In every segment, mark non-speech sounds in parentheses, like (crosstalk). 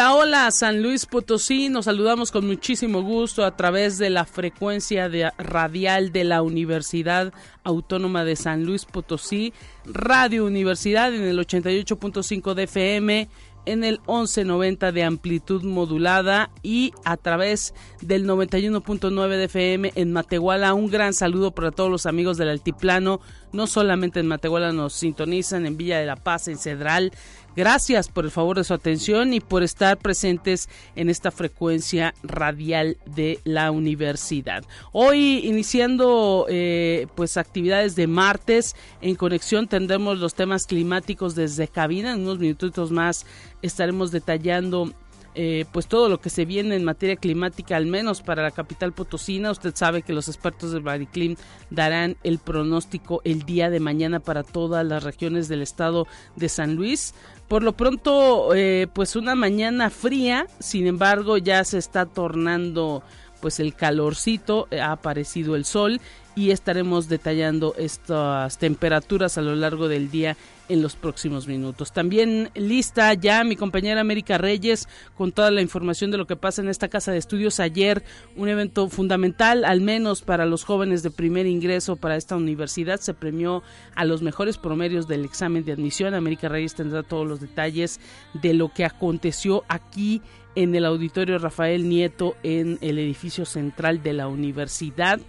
Hola, hola, San Luis Potosí. Nos saludamos con muchísimo gusto a través de la frecuencia radial de la Universidad Autónoma de San Luis Potosí, Radio Universidad en el 88.5 de FM en el 1190 de amplitud modulada y a través del 91.9 de FM en Matehuala. Un gran saludo para todos los amigos del Altiplano. No solamente en Matehuala nos sintonizan, en Villa de la Paz, en Cedral, Gracias por el favor de su atención y por estar presentes en esta frecuencia radial de la universidad. Hoy iniciando eh, pues actividades de martes en conexión tendremos los temas climáticos desde cabina. En unos minutitos más estaremos detallando eh, pues todo lo que se viene en materia climática, al menos para la capital potosina. Usted sabe que los expertos del Bariclim darán el pronóstico el día de mañana para todas las regiones del estado de San Luis. Por lo pronto, eh, pues una mañana fría, sin embargo ya se está tornando pues el calorcito, ha aparecido el sol y estaremos detallando estas temperaturas a lo largo del día en los próximos minutos. También lista ya mi compañera América Reyes con toda la información de lo que pasa en esta casa de estudios ayer, un evento fundamental al menos para los jóvenes de primer ingreso para esta universidad. Se premió a los mejores promedios del examen de admisión. América Reyes tendrá todos los detalles de lo que aconteció aquí en el auditorio Rafael Nieto en el edificio central de la universidad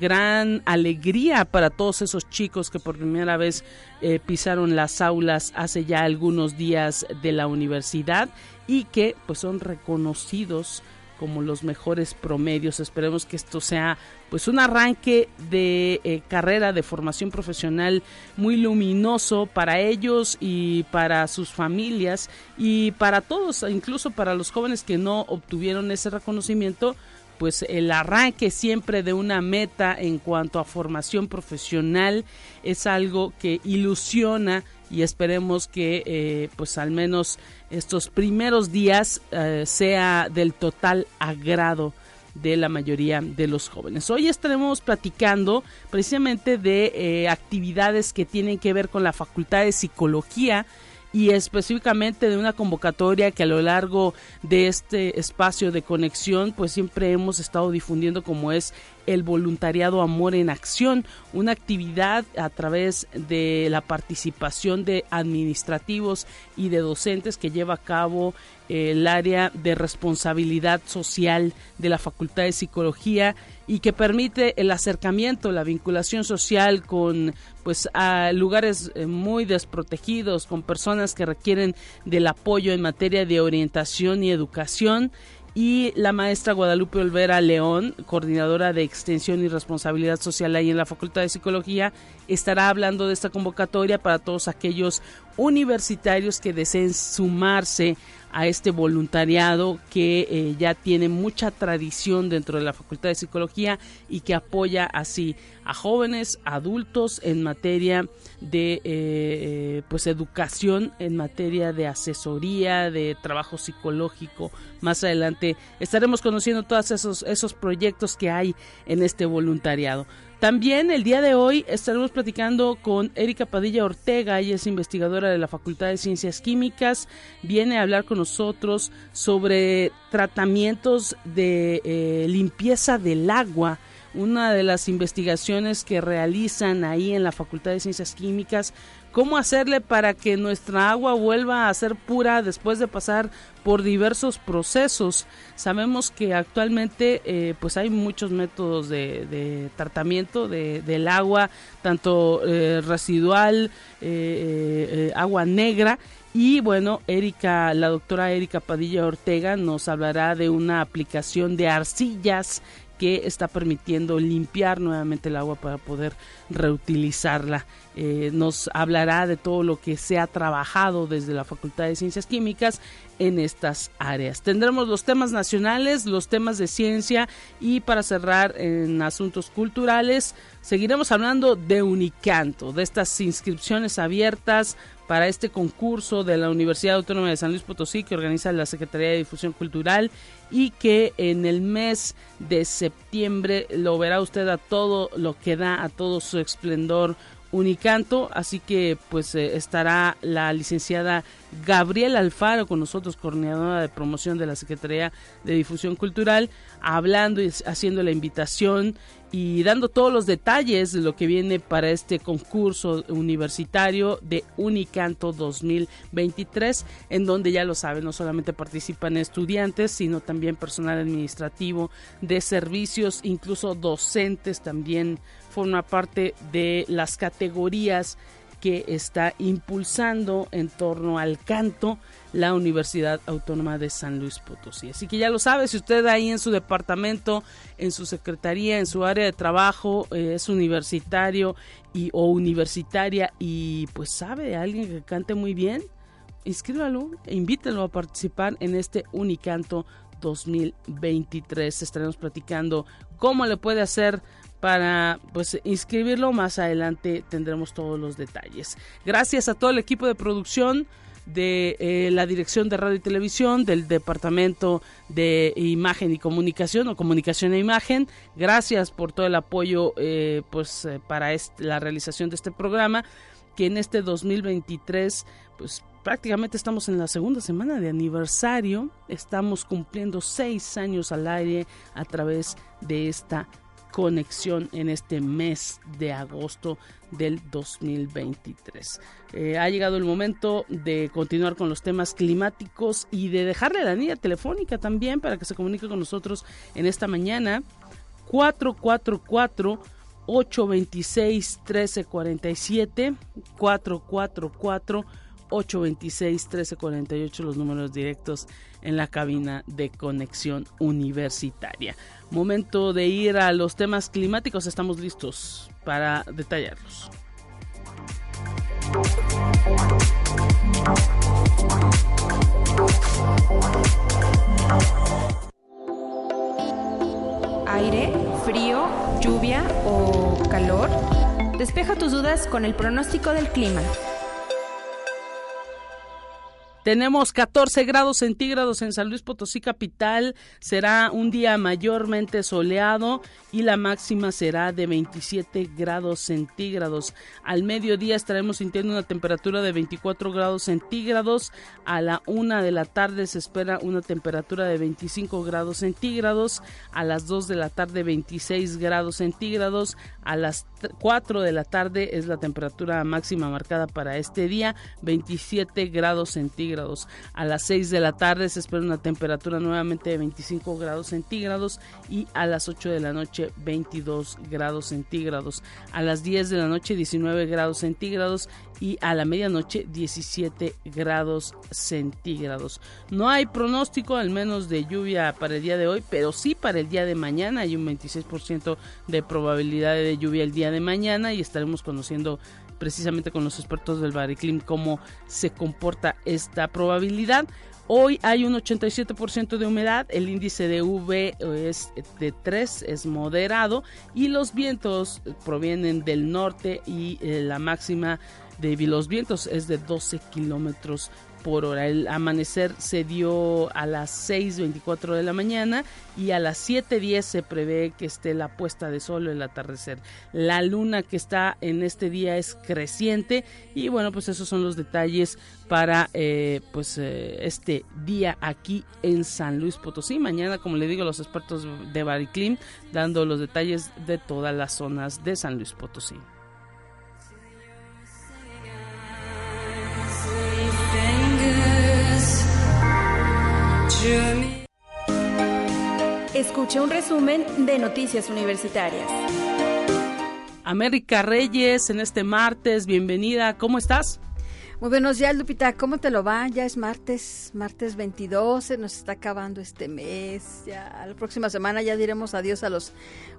gran alegría para todos esos chicos que por primera vez eh, pisaron las aulas hace ya algunos días de la universidad y que pues son reconocidos como los mejores promedios. Esperemos que esto sea pues un arranque de eh, carrera de formación profesional muy luminoso para ellos y para sus familias y para todos, incluso para los jóvenes que no obtuvieron ese reconocimiento pues el arranque siempre de una meta en cuanto a formación profesional es algo que ilusiona y esperemos que eh, pues al menos estos primeros días eh, sea del total agrado de la mayoría de los jóvenes. Hoy estaremos platicando precisamente de eh, actividades que tienen que ver con la Facultad de Psicología y específicamente de una convocatoria que a lo largo de este espacio de conexión pues siempre hemos estado difundiendo como es el voluntariado Amor en Acción, una actividad a través de la participación de administrativos y de docentes que lleva a cabo el área de responsabilidad social de la Facultad de Psicología y que permite el acercamiento, la vinculación social con pues a lugares eh, muy desprotegidos, con personas que requieren del apoyo en materia de orientación y educación y la maestra Guadalupe Olvera León, coordinadora de extensión y responsabilidad social ahí en la Facultad de Psicología, estará hablando de esta convocatoria para todos aquellos universitarios que deseen sumarse a este voluntariado que eh, ya tiene mucha tradición dentro de la Facultad de Psicología y que apoya así a jóvenes, adultos en materia de eh, eh, pues educación, en materia de asesoría, de trabajo psicológico. Más adelante estaremos conociendo todos esos, esos proyectos que hay en este voluntariado. También el día de hoy estaremos platicando con Erika Padilla Ortega, ella es investigadora de la Facultad de Ciencias Químicas, viene a hablar con nosotros sobre tratamientos de eh, limpieza del agua una de las investigaciones que realizan ahí en la Facultad de Ciencias Químicas, cómo hacerle para que nuestra agua vuelva a ser pura después de pasar por diversos procesos. Sabemos que actualmente eh, pues hay muchos métodos de, tratamiento del agua, tanto eh, residual, eh, agua negra, y bueno, Erika, la doctora Erika Padilla Ortega nos hablará de una aplicación de arcillas que está permitiendo limpiar nuevamente el agua para poder reutilizarla. eh, nos hablará de todo lo que se ha trabajado desde la Facultad de Ciencias Químicas en estas áreas. Tendremos los temas nacionales, los temas de ciencia y para cerrar en asuntos culturales, seguiremos hablando de Unicanto, de estas inscripciones abiertas para este concurso de la Universidad Autónoma de San Luis Potosí que organiza la Secretaría de Difusión Cultural y que en el mes de septiembre lo verá usted a todo lo que da, a todo su esplendor Unicanto, así que pues eh, estará la licenciada Gabriela Alfaro con nosotros, coordinadora de promoción de la Secretaría de Difusión Cultural, hablando y haciendo la invitación y dando todos los detalles de lo que viene para este concurso universitario de Unicanto 2023, en donde ya lo saben, no solamente participan estudiantes, sino también personal administrativo de servicios, incluso docentes también forma parte de las categorías que está impulsando en torno al canto la Universidad Autónoma de San Luis Potosí. Así que ya lo sabe, si usted ahí en su departamento, en su secretaría, en su área de trabajo eh, es universitario y, o universitaria y pues sabe de alguien que cante muy bien, inscríbalo e invítelo a participar en este Unicanto 2023. Estaremos platicando cómo le puede hacer para pues inscribirlo más adelante tendremos todos los detalles. Gracias a todo el equipo de producción de eh, la dirección de radio y televisión del departamento de imagen y comunicación o comunicación e imagen. Gracias por todo el apoyo eh, pues eh, para la realización de este programa que en este 2023 pues prácticamente estamos en la segunda semana de aniversario. Estamos cumpliendo seis años al aire a través de esta conexión en este mes de agosto del 2023. Eh, ha llegado el momento de continuar con los temas climáticos y de dejarle la línea telefónica también para que se comunique con nosotros en esta mañana 444 826 1347 444 826-1348 los números directos en la cabina de conexión universitaria. Momento de ir a los temas climáticos, estamos listos para detallarlos. Aire, frío, lluvia o calor. Despeja tus dudas con el pronóstico del clima. Tenemos 14 grados centígrados en San Luis Potosí capital. Será un día mayormente soleado y la máxima será de 27 grados centígrados. Al mediodía estaremos sintiendo una temperatura de 24 grados centígrados. A la una de la tarde se espera una temperatura de 25 grados centígrados. A las 2 de la tarde 26 grados centígrados. A las 4 de la tarde es la temperatura máxima marcada para este día, 27 grados centígrados. A las 6 de la tarde se espera una temperatura nuevamente de 25 grados centígrados y a las 8 de la noche 22 grados centígrados. A las 10 de la noche 19 grados centígrados y a la medianoche 17 grados centígrados. No hay pronóstico al menos de lluvia para el día de hoy, pero sí para el día de mañana hay un 26% de probabilidad de lluvia el día de mañana y estaremos conociendo precisamente con los expertos del Bariclim cómo se comporta esta probabilidad. Hoy hay un 87% de humedad, el índice de UV es de 3, es moderado y los vientos provienen del norte y eh, la máxima de los vientos es de 12 kilómetros por hora. El amanecer se dio a las 6.24 de la mañana y a las 7.10 se prevé que esté la puesta de sol o el atardecer. La luna que está en este día es creciente y bueno, pues esos son los detalles para eh, pues eh, este día aquí en San Luis Potosí. Mañana, como le digo, los expertos de Bariclim dando los detalles de todas las zonas de San Luis Potosí. Escucha un resumen de Noticias Universitarias. América Reyes, en este martes, bienvenida, ¿cómo estás? Muy buenos días, Lupita. ¿Cómo te lo va? Ya es martes, martes 22, se nos está acabando este mes. Ya la próxima semana ya diremos adiós a los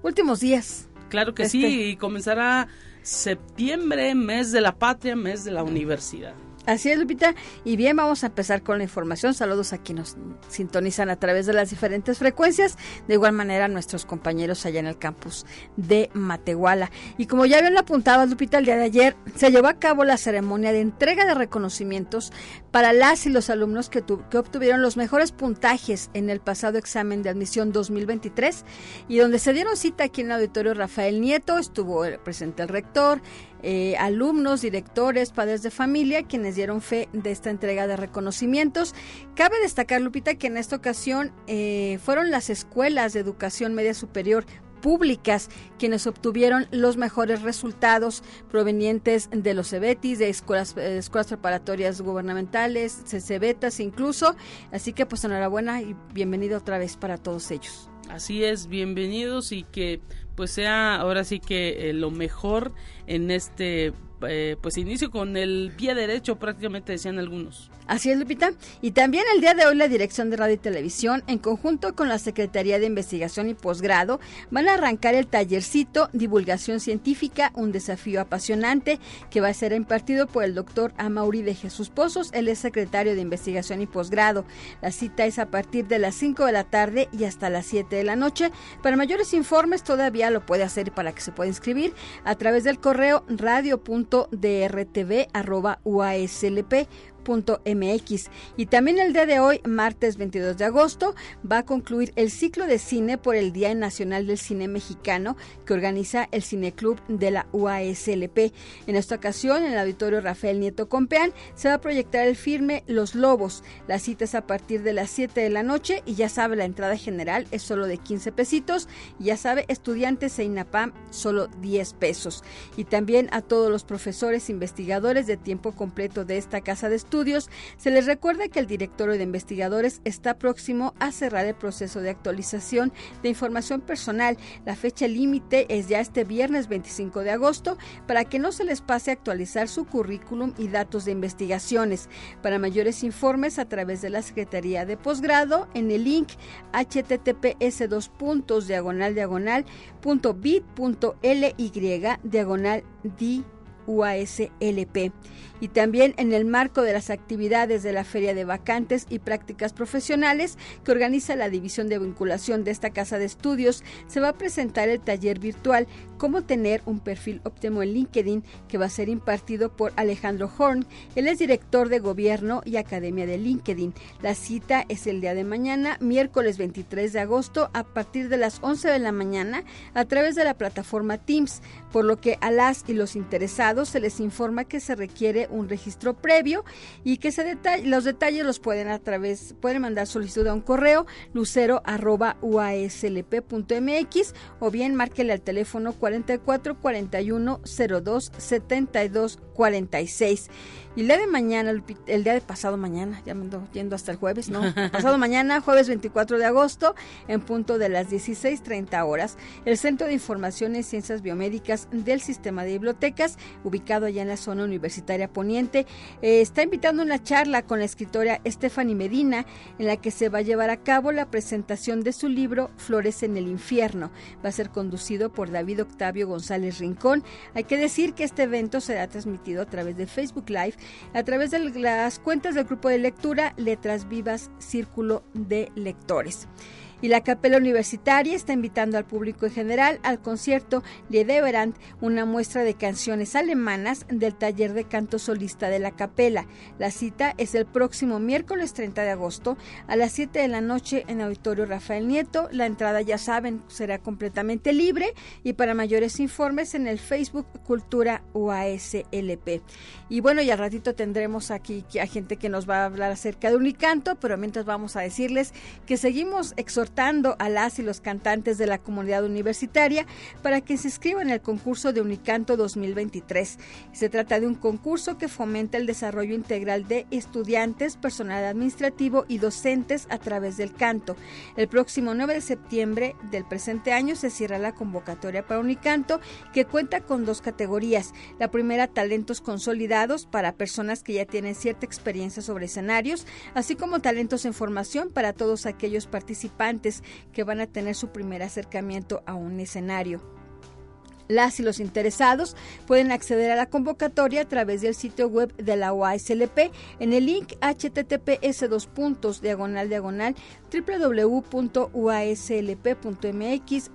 últimos días. Claro que sí, este. y comenzará septiembre, mes de la patria, mes de la universidad. Así es, Lupita. Y bien, vamos a empezar con la información. Saludos a quienes nos sintonizan a través de las diferentes frecuencias. De igual manera, nuestros compañeros allá en el campus de Matehuala. Y como ya habían apuntado, Lupita, el día de ayer se llevó a cabo la ceremonia de entrega de reconocimientos para las y los alumnos que, que obtuvieron los mejores puntajes en el pasado examen de admisión 2023 y donde se dieron cita aquí en el auditorio Rafael Nieto. Estuvo presente el rector, eh, alumnos, directores, padres de familia, quienes dieron fe de esta entrega de reconocimientos. Cabe destacar, Lupita, que en esta ocasión eh, fueron las escuelas de educación media superior públicas quienes obtuvieron los mejores resultados provenientes de los CEBETIS, de escuelas, eh, escuelas preparatorias gubernamentales, CCBETAS incluso. Así que pues enhorabuena y bienvenido otra vez para todos ellos. Así es, bienvenidos y que pues sea ahora sí que eh, lo mejor en este eh, pues inicio con el pie derecho prácticamente decían algunos. Así es, Lupita. Y también el día de hoy la Dirección de Radio y Televisión, en conjunto con la Secretaría de Investigación y Posgrado, van a arrancar el tallercito Divulgación Científica, un desafío apasionante que va a ser impartido por el doctor Amauri de Jesús Pozos, él es secretario de Investigación y Posgrado. La cita es a partir de las 5 de la tarde y hasta las 7 de la noche. Para mayores informes todavía lo puede hacer para que se pueda inscribir a través del correo asunto de rtv arroba UASLP MX. Y también el día de hoy, martes 22 de agosto, va a concluir el ciclo de cine por el Día Nacional del Cine Mexicano que organiza el Cineclub de la UASLP. En esta ocasión, en el auditorio Rafael Nieto Compeán, se va a proyectar el filme Los Lobos. La cita es a partir de las 7 de la noche y ya sabe, la entrada general es solo de 15 pesitos. Ya sabe, estudiantes e INAPAM solo 10 pesos. Y también a todos los profesores investigadores de tiempo completo de esta casa de estudios se les recuerda que el directorio de investigadores está próximo a cerrar el proceso de actualización de información personal. La fecha límite es ya este viernes 25 de agosto para que no se les pase a actualizar su currículum y datos de investigaciones. Para mayores informes a través de la Secretaría de Posgrado en el link https dos puntos diagonal diagonal punto bit punto ly diagonal di UASLP y también en el marco de las actividades de la Feria de Vacantes y Prácticas Profesionales que organiza la División de Vinculación de esta Casa de Estudios, se va a presentar el taller virtual Cómo tener un perfil óptimo en LinkedIn que va a ser impartido por Alejandro Horn. Él es director de Gobierno y Academia de LinkedIn. La cita es el día de mañana, miércoles 23 de agosto, a partir de las 11 de la mañana, a través de la plataforma Teams, por lo que a las y los interesados se les informa que se requiere un registro previo y que se los detalles los pueden a través, pueden mandar solicitud a un correo lucero arroba o bien márquele al teléfono 44 41 02 72 46. Y el día de mañana, el, día de pasado mañana, ya me ando yendo hasta el jueves, ¿no? (laughs) pasado mañana, jueves 24 de agosto, en punto de las 16.30 horas, el Centro de Información en Ciencias Biomédicas del Sistema de Bibliotecas, ubicado allá en la zona universitaria poniente, eh, está invitando una charla con la escritora Stephanie Medina, en la que se va a llevar a cabo la presentación de su libro Flores en el Infierno. Va a ser conducido por David Octavio González Rincón. Hay que decir que este evento será transmitido a través de Facebook Live a través de las cuentas del grupo de lectura Letras Vivas Círculo de Lectores y la Capela Universitaria está invitando al público en general al concierto Liedeverand, una muestra de canciones alemanas del taller de canto solista de la Capela. La cita es el próximo miércoles 30 de agosto a las 7 de la noche en Auditorio Rafael Nieto. La entrada, ya saben, será completamente libre y para mayores informes en el Facebook Cultura UASLP. Y bueno, y al ratito tendremos aquí a gente que nos va a hablar acerca de Unicanto, pero mientras vamos a decirles que seguimos exhortando a las y los cantantes de la comunidad universitaria para que se inscriban el concurso de Unicanto 2023. Se trata de un concurso que fomenta el desarrollo integral de estudiantes, personal administrativo y docentes a través del canto. El próximo 9 de septiembre del presente año se cierra la convocatoria para Unicanto, que cuenta con dos categorías. La primera, talentos consolidados para personas que ya tienen cierta experiencia sobre escenarios, así como talentos en formación para todos aquellos participantes que van a tener su primer acercamiento a un escenario. Las y los interesados pueden acceder a la convocatoria a través del sitio web de la UASLP en el link https dos puntos diagonal diagonal www.uaslp.mx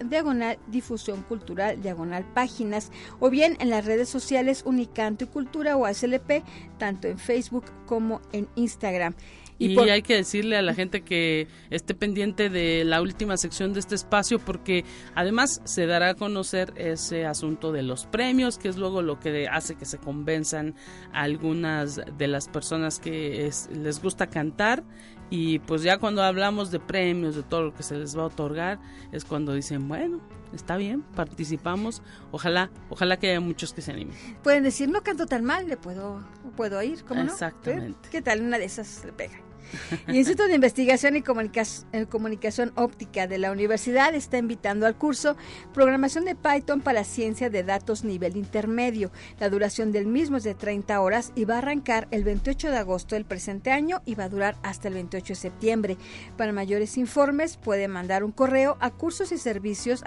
diagonal difusión cultural diagonal páginas o bien en las redes sociales Unicanto y Cultura UASLP tanto en Facebook como en Instagram. Y, hay que decirle a la gente que esté pendiente de la última sección de este espacio porque además se dará a conocer ese asunto de los premios, que es luego lo que hace que se convenzan a algunas de las personas que les gusta cantar. Y pues ya cuando hablamos de premios, de todo lo que se les va a otorgar, es cuando dicen, bueno, está bien, participamos, ojalá, ojalá que haya muchos que se animen. Pueden decir, no canto tan mal, le puedo, puedo ir, ¿cómo no? Exactamente. ¿Qué tal? Una de esas le pega. (laughs) El Instituto de Investigación y Comunicación Óptica de la Universidad está invitando al curso Programación de Python para Ciencia de Datos Nivel Intermedio. La duración del mismo es de 30 horas y va a arrancar el 28 de agosto del presente año y va a durar hasta el 28 de septiembre. Para mayores informes puede mandar un correo a cursos y servicios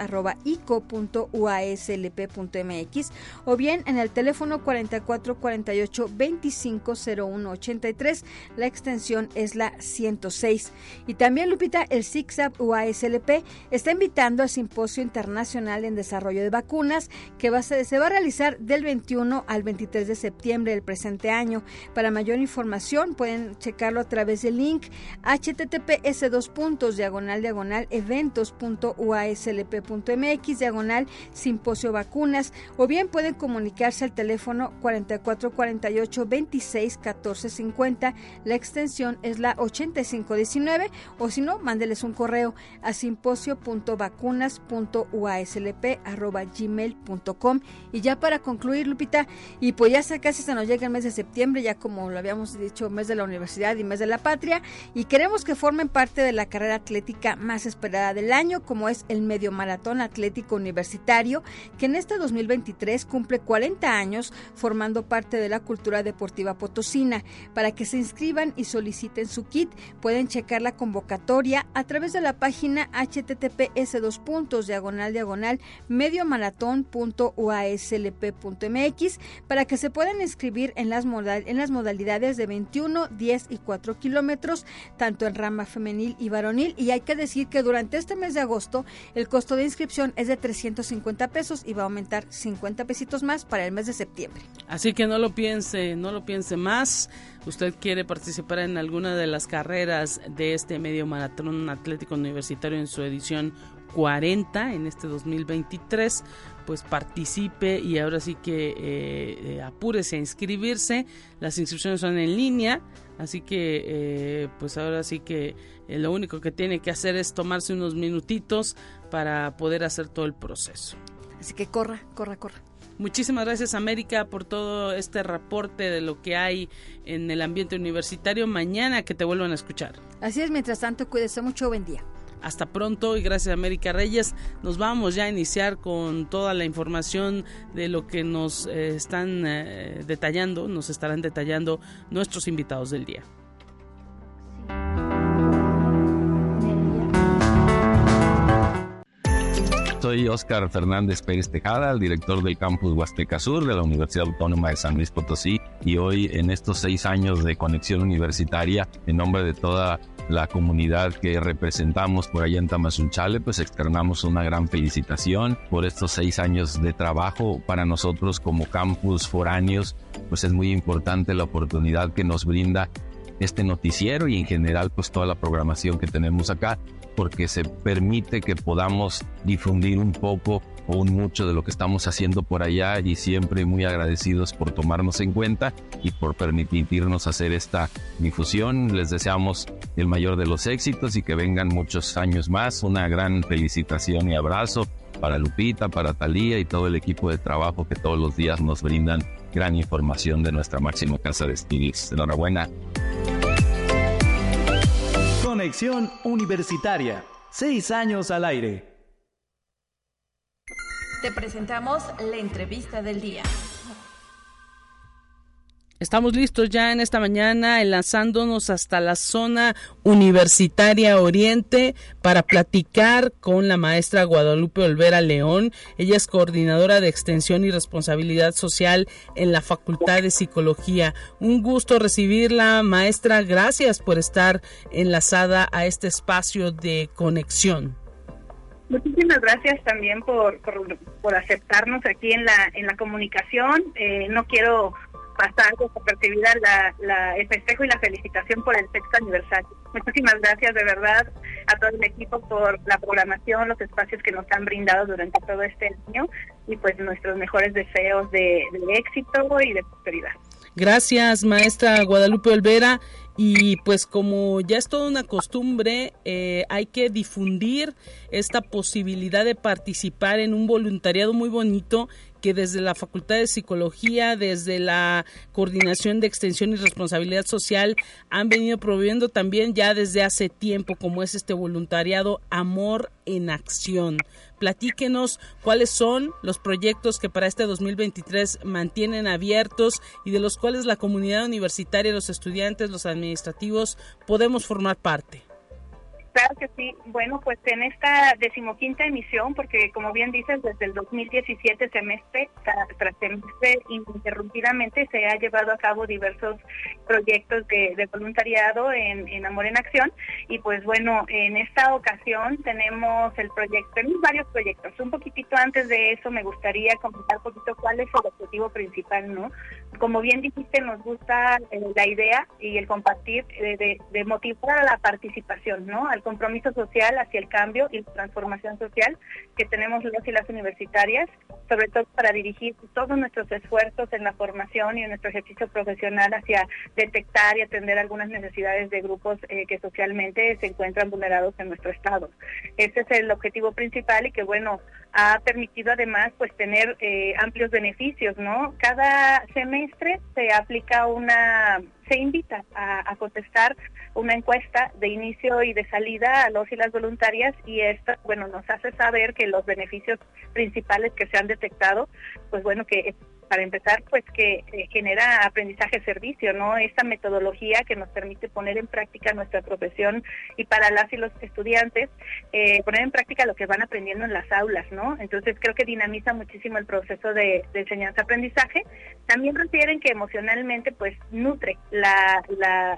o bien en el teléfono 4448 250183. La extensión es la 106. Y también, Lupita, el CICSAP UASLP está invitando al Simposio Internacional en Desarrollo de Vacunas que se va a realizar del 21 al 23 de septiembre del presente año. Para mayor información pueden checarlo a través del link https dos puntos diagonal diagonal eventos.uaslp.mx diagonal simposio vacunas o bien pueden comunicarse al teléfono 4448 26 14 50. La extensión es la 8519 o si no, mándeles un correo a simposio.vacunas.uaslp.gmail.com y ya para concluir, Lupita, y pues ya casi se nos llega el mes de septiembre, ya como lo habíamos dicho, mes de la universidad y mes de la patria, y queremos que formen parte de la carrera atlética más esperada del año, como es el Medio Maratón Atlético Universitario, que en este 2023 cumple 40 años formando parte de la cultura deportiva potosina. Para que se inscriban y soliciten su kit. Pueden checar la convocatoria a través de la página https dos puntos diagonal diagonal mediomaratón.uaslp.mx para que se puedan inscribir en las, en las modalidades de 21, 10 y 4 kilómetros, tanto en rama femenil y varonil. Y hay que decir que durante este mes de agosto el costo de inscripción es de 350 pesos y va a aumentar 50 pesitos más para el mes de septiembre. Así que no lo piense, no lo piense más usted quiere participar en alguna de las carreras de este medio maratón atlético universitario en su edición 40 en este 2023, pues participe y ahora sí que eh, eh, apúrese a inscribirse. Las inscripciones son en línea, así que eh, pues ahora sí que lo único que tiene que hacer es tomarse unos minutitos para poder hacer todo el proceso. Así que corra, corra, corra. Muchísimas gracias América por todo este reporte de lo que hay en el ambiente universitario. Mañana que te vuelvan a escuchar. Así es, mientras tanto, cuídese mucho, buen día. Hasta pronto y gracias América Reyes. Nos vamos ya a iniciar con toda la información de lo que nos eh, están eh, detallando, nos estarán detallando nuestros invitados del día. Soy Óscar Fernández Pérez Tejada, el director del campus Huasteca Sur de la Universidad Autónoma de San Luis Potosí. Y hoy, en estos seis años de conexión universitaria, en nombre de toda la comunidad que representamos por allá en Tamazunchale, pues externamos una gran felicitación por estos seis años de trabajo para nosotros como campus foráneos, pues es muy importante la oportunidad que nos brinda este noticiero y en general pues toda la programación que tenemos acá porque se permite que podamos difundir un poco o un mucho de lo que estamos haciendo por allá y siempre muy agradecidos por tomarnos en cuenta y por permitirnos hacer esta difusión. Les deseamos el mayor de los éxitos y que vengan muchos años más. Una gran felicitación y abrazo para Lupita, para Talía y todo el equipo de trabajo que todos los días nos brindan gran información de nuestra máxima casa de estudios. Enhorabuena. Conexión Universitaria. Seis años al aire. Te presentamos la entrevista del día. Estamos listos ya en esta mañana, enlazándonos hasta la zona universitaria Oriente para platicar con la maestra Guadalupe Olvera León. Ella es coordinadora de extensión y responsabilidad social en la Facultad de Psicología. Un gusto recibirla, maestra. Gracias por estar enlazada a este espacio de conexión. Muchísimas gracias también por, por, aceptarnos aquí en la, en la comunicación. Eh, no quiero pasar desapercibida la, la, el festejo y la felicitación por el sexto aniversario. Muchísimas gracias de verdad a todo el equipo por la programación, los espacios que nos han brindado durante todo este año y pues nuestros mejores deseos de, éxito y de prosperidad. Gracias, maestra Guadalupe Olvera. Y pues como ya es toda una costumbre, eh, hay que difundir esta posibilidad de participar en un voluntariado muy bonito que desde la Facultad de Psicología, desde la Coordinación de Extensión y Responsabilidad Social, han venido promoviendo también ya desde hace tiempo, como es este voluntariado Amor en Acción. Platíquenos cuáles son los proyectos que para este 2023 mantienen abiertos y de los cuales la comunidad universitaria, los estudiantes, los administrativos podemos formar parte. Claro que sí. Bueno, pues en esta decimoquinta emisión, porque como bien dices, desde el 2017 semestre tras semestre ininterrumpidamente se ha llevado a cabo diversos proyectos de, voluntariado en, Amor en Acción. Y pues bueno, en esta ocasión tenemos el proyecto, tenemos varios proyectos. Un poquitito antes de eso me gustaría comentar un poquito cuál es el objetivo principal, ¿no? Como bien dijiste, nos gusta eh, la idea y el compartir eh, de, motivar la participación, ¿no? Compromiso social hacia el cambio y transformación social que tenemos los y las universitarias, sobre todo para dirigir todos nuestros esfuerzos en la formación y en nuestro ejercicio profesional hacia detectar y atender algunas necesidades de grupos eh, que socialmente se encuentran vulnerados en nuestro estado. Ese es el objetivo principal y que bueno, ha permitido además pues tener eh, amplios beneficios, ¿no? Cada semestre se aplica una se invita a, contestar una encuesta de inicio y de salida a los y las voluntarias y esto, bueno, nos hace saber que los beneficios principales que se han detectado, pues bueno, que para empezar, pues que eh, genera aprendizaje-servicio, ¿no? Esta metodología que nos permite poner en práctica nuestra profesión y para las y los estudiantes, eh, poner en práctica lo que van aprendiendo en las aulas, ¿no? Entonces creo que dinamiza muchísimo el proceso de, enseñanza-aprendizaje. También refieren que emocionalmente, pues, nutre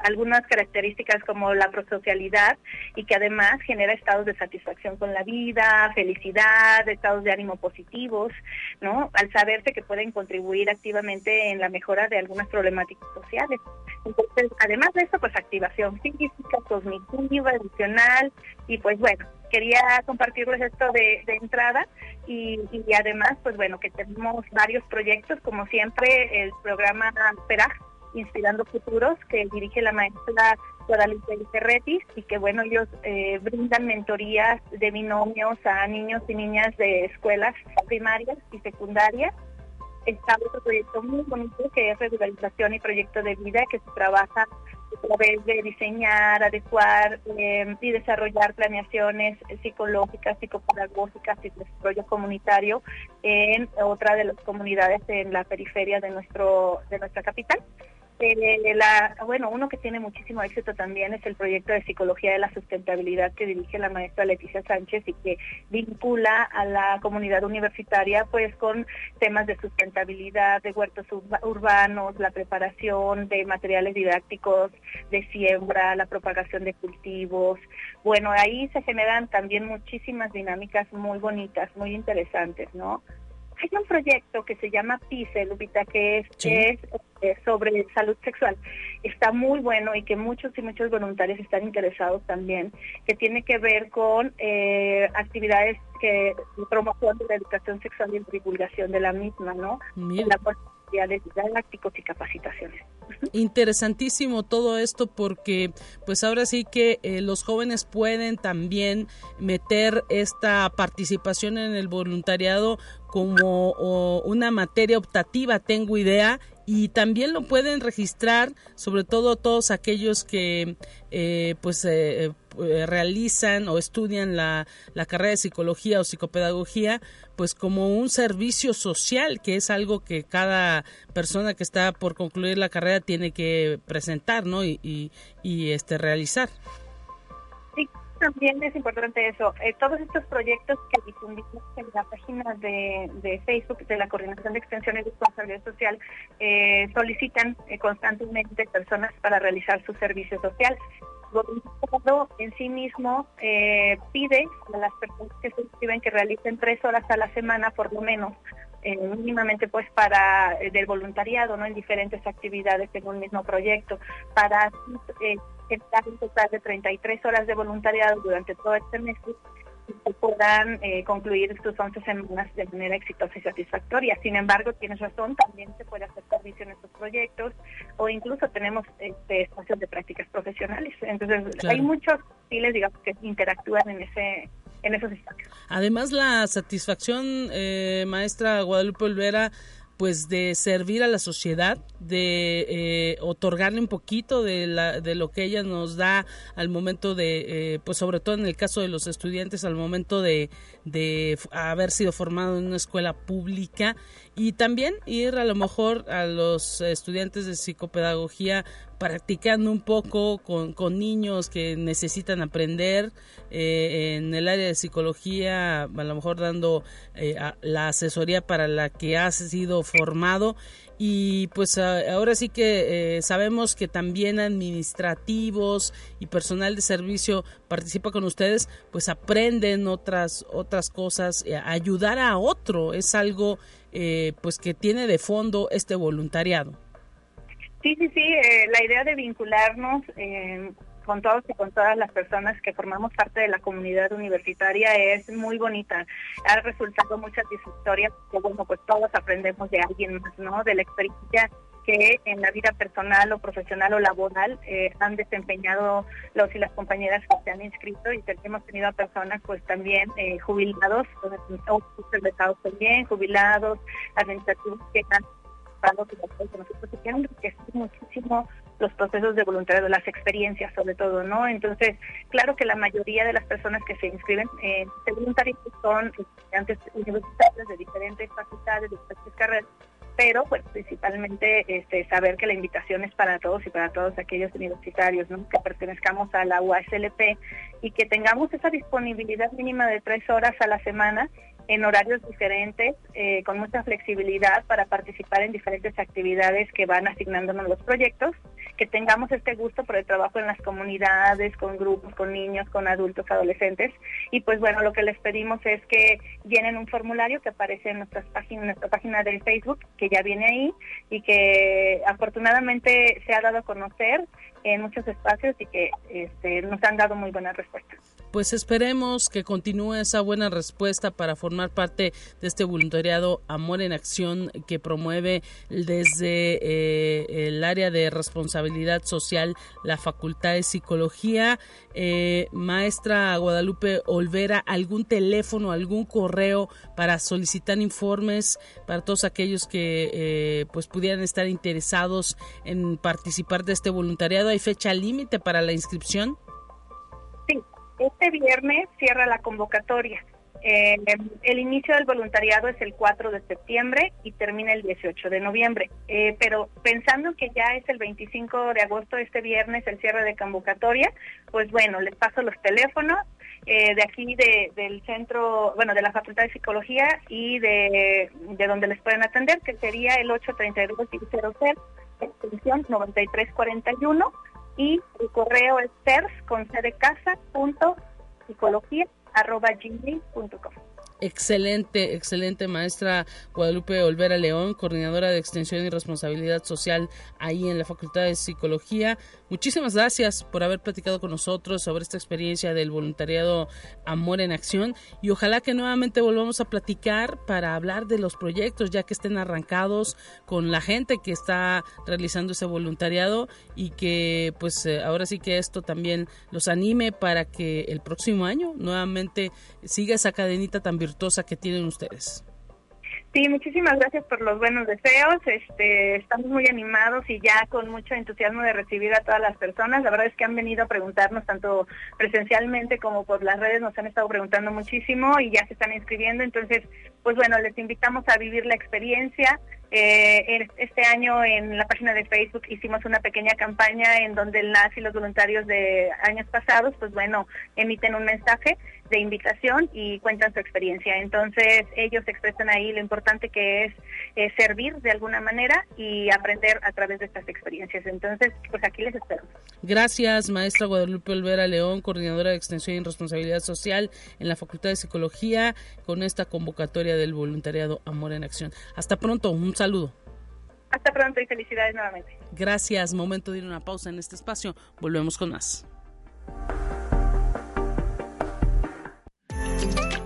algunas características como la prosocialidad y que además genera estados de satisfacción con la vida, felicidad, estados de ánimo positivos, ¿no? Al saberse que pueden contribuir activamente en la mejora de algunas problemáticas sociales. Entonces, además de eso, pues activación física, cognitiva, emocional, y pues bueno, quería compartirles esto de, entrada y, además, pues bueno, que tenemos varios proyectos, como siempre, el programa PERAG, Inspirando Futuros, que dirige la maestra Guadalupe Ferretis y que bueno, ellos eh, brindan mentorías de binomios a niños y niñas de escuelas primarias y secundarias está otro proyecto muy bonito que es regularización y proyecto de vida que se trabaja a través de diseñar, adecuar eh, y desarrollar planeaciones psicológicas, psicopedagógicas y desarrollo comunitario en otra de las comunidades en la periferia de nuestro de nuestra capital. Eh, la, bueno, uno que tiene muchísimo éxito también es el proyecto de psicología de la sustentabilidad que dirige la maestra Leticia Sánchez y que vincula a la comunidad universitaria pues con temas de sustentabilidad, de huertos urbanos, la preparación de materiales didácticos, de siembra, la propagación de cultivos. Bueno, ahí se generan también muchísimas dinámicas muy bonitas, muy interesantes, ¿no? Hay un proyecto que se llama PICE, Lupita, que es, es eh, sobre salud sexual. Está muy bueno y que muchos y muchos voluntarios están interesados también, que tiene que ver con eh, actividades que promoción de la educación sexual y divulgación de la misma, ¿no? La de didácticos y capacitaciones. Interesantísimo todo esto porque pues ahora sí que eh, los jóvenes pueden también meter esta participación en el voluntariado como una materia optativa, tengo idea, y también lo pueden registrar, sobre todo todos aquellos que eh, pues eh, eh, realizan o estudian la, la carrera de psicología o psicopedagogía, pues como un servicio social, que es algo que cada persona que está por concluir la carrera tiene que presentar, ¿no? Y, y, este realizar. Sí, también es importante eso. Eh, todos estos proyectos que difundimos en la página de, de Facebook de la Coordinación de Extensión y Responsabilidad Social eh, solicitan eh, constantemente personas para realizar su servicio social. En sí mismo eh, pide a las personas que se inscriben que realicen tres horas a la semana por lo menos eh, mínimamente pues para eh, del voluntariado no en diferentes actividades en un mismo proyecto. Para eh, un total de 33 horas de voluntariado durante todo este mes puedan eh, concluir sus 11 semanas de manera exitosa y satisfactoria. Sin embargo, tienes razón, también se puede hacer servicio en estos proyectos o incluso tenemos este, espacios de prácticas profesionales. Entonces, Claro. hay muchos estilos, digamos, que interactúan en ese en esos espacios. Además, la satisfacción, eh, maestra Guadalupe Olvera, pues de servir a la sociedad, de eh, otorgarle un poquito de, la, de lo que ella nos da al momento de, eh, pues sobre todo en el caso de los estudiantes, al momento de, de haber sido formado en una escuela pública y también ir a lo mejor a los estudiantes de psicopedagogía practicando un poco con, niños que necesitan aprender eh, en el área de psicología, a lo mejor dando eh, la asesoría para la que has sido formado y pues ahora sí que eh, sabemos que también administrativos y personal de servicio participa con ustedes, pues aprenden otras otras cosas, eh, ayudar a otro es algo eh, pues que tiene de fondo este voluntariado. Sí, sí, sí, eh, la idea de vincularnos eh, con todos y con todas las personas que formamos parte de la comunidad universitaria es muy bonita. Ha resultado muy satisfactoria porque, bueno, pues todos aprendemos de alguien más, ¿no? De la experiencia que en la vida personal o profesional o laboral eh, han desempeñado los y las compañeras que se han inscrito y hemos tenido a personas pues también eh, jubilados, o también, jubilados, administrativos que han participado nosotros, nosotros, y que han enriquecido muchísimo los procesos de voluntariado, las experiencias sobre todo, ¿no? Entonces, claro que la mayoría de las personas que se inscriben en este voluntariado son estudiantes universitarios de diferentes facultades, de diferentes carreras, pero pues principalmente este, saber que la invitación es para todos y para todos aquellos universitarios, ¿no? que pertenezcamos a la UASLP y que tengamos esa disponibilidad mínima de tres horas a la semana en horarios diferentes, eh, con mucha flexibilidad para participar en diferentes actividades que van asignándonos los proyectos, que tengamos este gusto por el trabajo en las comunidades, con grupos, con niños, con adultos, adolescentes. Y pues bueno, lo que les pedimos es que llenen un formulario que aparece en nuestras páginas, nuestra página de Facebook, que ya viene ahí y que afortunadamente se ha dado a conocer en muchos espacios y que este, nos han dado muy buenas respuestas. Pues esperemos que continúe esa buena respuesta para formar parte de este voluntariado Amor en Acción que promueve desde eh, el área de responsabilidad social la Facultad de Psicología. Eh, maestra Guadalupe Olvera, ¿algún teléfono, algún correo para solicitar informes para todos aquellos que eh, pues pudieran estar interesados en participar de este voluntariado? ¿Hay fecha límite para la inscripción? Sí, este viernes cierra la convocatoria. Eh, el inicio del voluntariado es el 4 de septiembre y termina el 18 de noviembre. Eh, pero pensando que ya es el 25 de agosto, este viernes, el cierre de convocatoria, pues bueno, les paso los teléfonos eh, de aquí de, del centro, bueno, de la Facultad de Psicología y de, de donde les pueden atender, que sería el 832-100, extensión 9341 y el correo es cers con c de casa punto psicología arroba gmail.com. Excelente, excelente maestra Guadalupe Olvera León, coordinadora de extensión y responsabilidad social ahí en la Facultad de Psicología. Muchísimas gracias por haber platicado con nosotros sobre esta experiencia del voluntariado Amor en Acción y ojalá que nuevamente volvamos a platicar para hablar de los proyectos ya que estén arrancados con la gente que está realizando ese voluntariado y que pues eh, ahora sí que esto también los anime para que el próximo año nuevamente siga esa cadenita tan virtuosa que tienen ustedes. Sí, muchísimas gracias por los buenos deseos. Este, estamos muy animados y ya con mucho entusiasmo de recibir a todas las personas. La verdad es que han venido a preguntarnos tanto presencialmente como por las redes, nos han estado preguntando muchísimo y ya se están inscribiendo. Entonces, pues bueno, les invitamos a vivir la experiencia. Eh, este año en la página de Facebook hicimos una pequeña campaña en donde el NAS y los voluntarios de años pasados, pues bueno, emiten un mensaje de invitación y cuentan su experiencia. Entonces ellos expresan ahí lo importante que es eh, servir de alguna manera y aprender a través de estas experiencias. Entonces, pues aquí les espero. Gracias, maestra Guadalupe Olvera León, coordinadora de Extensión y Responsabilidad Social en la Facultad de Psicología, con esta convocatoria del voluntariado Amor en Acción. Hasta pronto, un saludo. Hasta pronto y felicidades nuevamente. Gracias, momento de ir a una pausa en este espacio. Volvemos con más.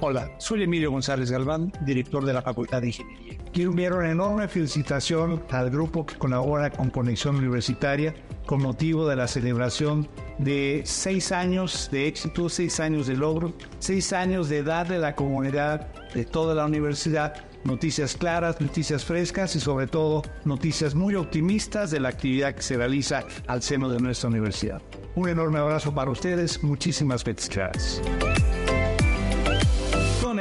Hola, soy Emilio González Galván, director de la Facultad de Ingeniería. Quiero enviar una enorme felicitación al grupo que colabora con Conexión Universitaria con motivo de la celebración de seis años de éxito, seis años de logro, seis años de darle a la comunidad de toda la universidad noticias claras, noticias frescas y sobre todo noticias muy optimistas de la actividad que se realiza al seno de nuestra universidad. Un enorme abrazo para ustedes, muchísimas felicidades.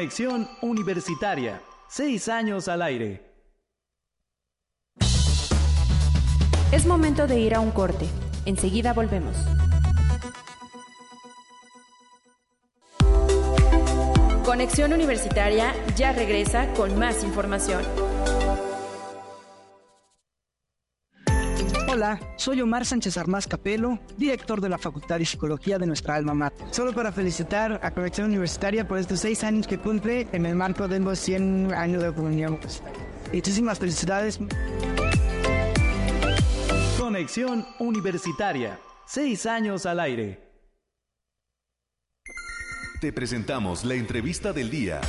Conexión Universitaria, seis años al aire. Es momento de ir a un corte. Enseguida volvemos. Conexión Universitaria ya regresa con más información. Hola, soy Omar Sánchez Armás Capelo, director de la Facultad de Psicología de nuestra alma mater. Solo para felicitar a Conexión Universitaria por estos seis años que cumple en el marco de los 100 años de comunión. Muchísimas felicidades. Conexión Universitaria, seis años al aire. Te presentamos la entrevista del día.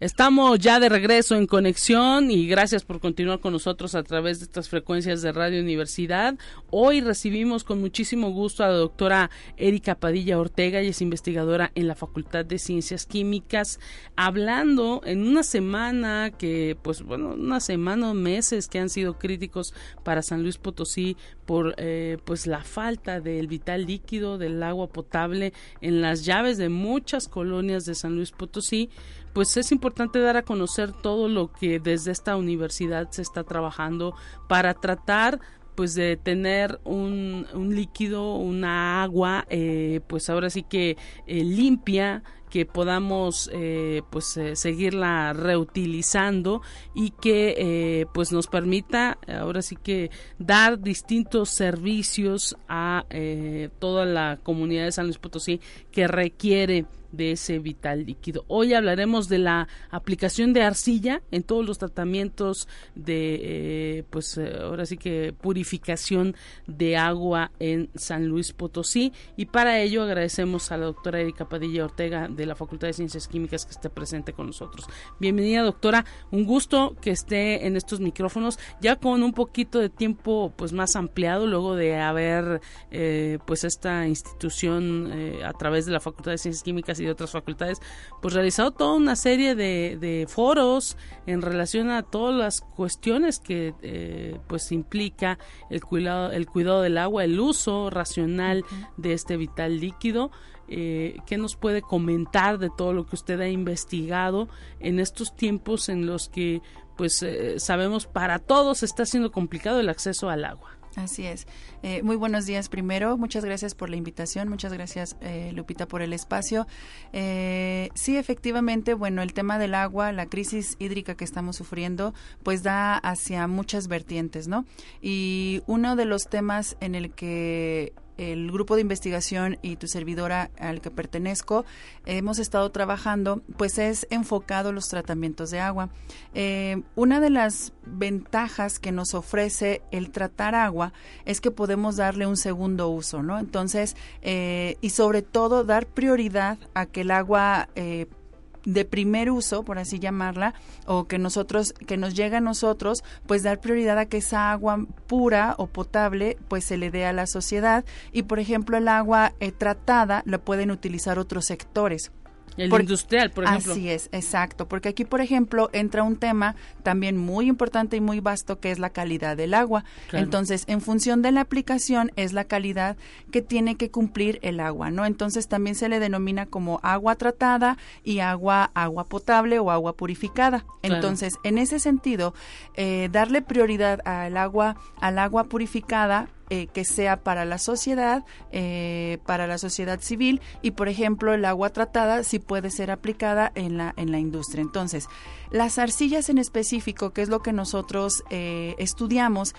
Estamos ya de regreso en conexión y gracias por continuar con nosotros a través de estas frecuencias de Radio Universidad. Hoy recibimos con muchísimo gusto a la doctora Erika Padilla Ortega, y es investigadora en la Facultad de Ciencias Químicas, hablando en una semana que, pues bueno, una semana o meses que han sido críticos para San Luis Potosí por eh, pues la falta del vital líquido, del agua potable en las llaves de muchas colonias de San Luis Potosí pues es importante dar a conocer todo lo que desde esta universidad se está trabajando para tratar pues de tener un, un líquido, una agua, eh, pues ahora sí que eh, limpia, que podamos eh, pues seguirla reutilizando y que pues nos permita ahora sí que dar distintos servicios a toda la comunidad de San Luis Potosí que requiere de ese vital líquido. Hoy hablaremos de la aplicación de arcilla en todos los tratamientos de, eh, pues eh, ahora sí que purificación de agua en San Luis Potosí y para ello agradecemos a la doctora Erika Padilla Ortega de la Facultad de Ciencias Químicas que esté presente con nosotros. Bienvenida doctora, un gusto que esté en estos micrófonos ya con un poquito de tiempo pues más ampliado luego de haber eh, pues esta institución a través de la Facultad de Ciencias Químicas de otras facultades, pues realizado toda una serie de, foros en relación a todas las cuestiones que eh, pues implica el cuidado, el cuidado del agua, el uso racional de este vital líquido. Eh, ¿Qué nos puede comentar de todo lo que usted ha investigado en estos tiempos en los que pues eh, sabemos para todos está siendo complicado el acceso al agua? Así es. Eh, muy buenos días primero. Muchas gracias por la invitación. Muchas gracias, eh, Lupita, por el espacio. Eh, sí, efectivamente, bueno, el tema del agua, la crisis hídrica que estamos sufriendo, pues da hacia muchas vertientes, ¿no? Y uno de los temas en el que el grupo de investigación y tu servidora al que pertenezco hemos estado trabajando, pues es enfocado los tratamientos de agua. Eh, una de las ventajas que nos ofrece el tratar agua es que podemos darle un segundo uso, ¿no? Entonces, eh, y sobre todo dar prioridad a que el agua eh, de primer uso, por así llamarla, o que nosotros, que nos llega a nosotros, pues dar prioridad a que esa agua pura o potable, pues se le dé a la sociedad. Y por ejemplo, el agua eh, tratada la pueden utilizar otros sectores El industrial, por ejemplo. Así es, exacto, porque aquí, por ejemplo, entra un tema también muy importante y muy vasto que es la calidad del agua. Entonces, en función de la aplicación es la calidad que tiene que cumplir el agua, ¿no? Entonces, también se le denomina como agua tratada y agua agua potable o agua purificada. Entonces, en ese sentido, eh, darle prioridad al agua al agua purificada eh, que sea para la sociedad, eh, para la sociedad civil y, por ejemplo, el agua tratada sí puede ser aplicada en la, en la industria. Entonces, las arcillas en específico, que es lo que nosotros eh, estudiamos,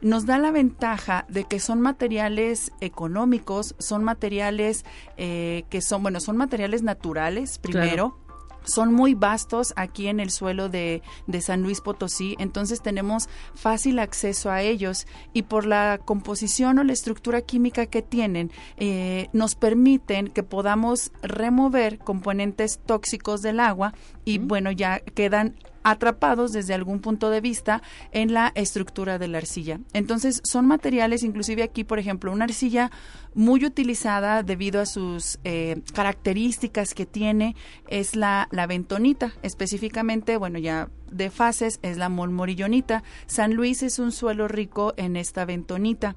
nos da la ventaja de que son materiales económicos, son materiales que son, bueno, son materiales naturales primero son muy vastos aquí en el suelo de, de, San Luis Potosí, entonces tenemos fácil acceso a ellos y por la composición o la estructura química que tienen, eh, nos permiten que podamos remover componentes tóxicos del agua y bueno, ya quedan atrapados desde algún punto de vista en la estructura de la arcilla. Entonces son materiales, inclusive aquí, por ejemplo, una arcilla muy utilizada debido a sus eh, características que tiene es la, la bentonita, específicamente, bueno, ya de fases es la molmorillonita. San Luis es un suelo rico en esta bentonita.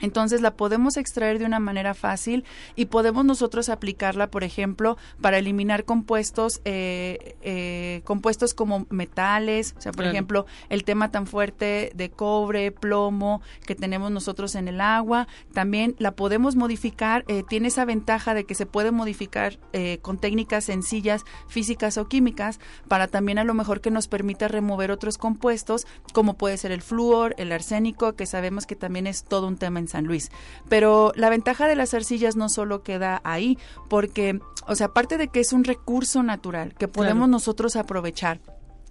Entonces la podemos extraer de una manera fácil y podemos nosotros aplicarla, por ejemplo, para eliminar compuestos, eh, eh, compuestos como metales, o sea, por ejemplo, el tema tan fuerte de cobre, plomo que tenemos nosotros en el agua, también la podemos modificar, eh, tiene esa ventaja de que se puede modificar con técnicas sencillas, físicas o químicas, para también a lo mejor que nos permita permite remover otros compuestos, como puede ser el flúor, el arsénico, que sabemos que también es todo un tema en San Luis. Pero la ventaja de las arcillas no solo queda ahí, porque, o sea, aparte de que es un recurso natural que podemos nosotros aprovechar,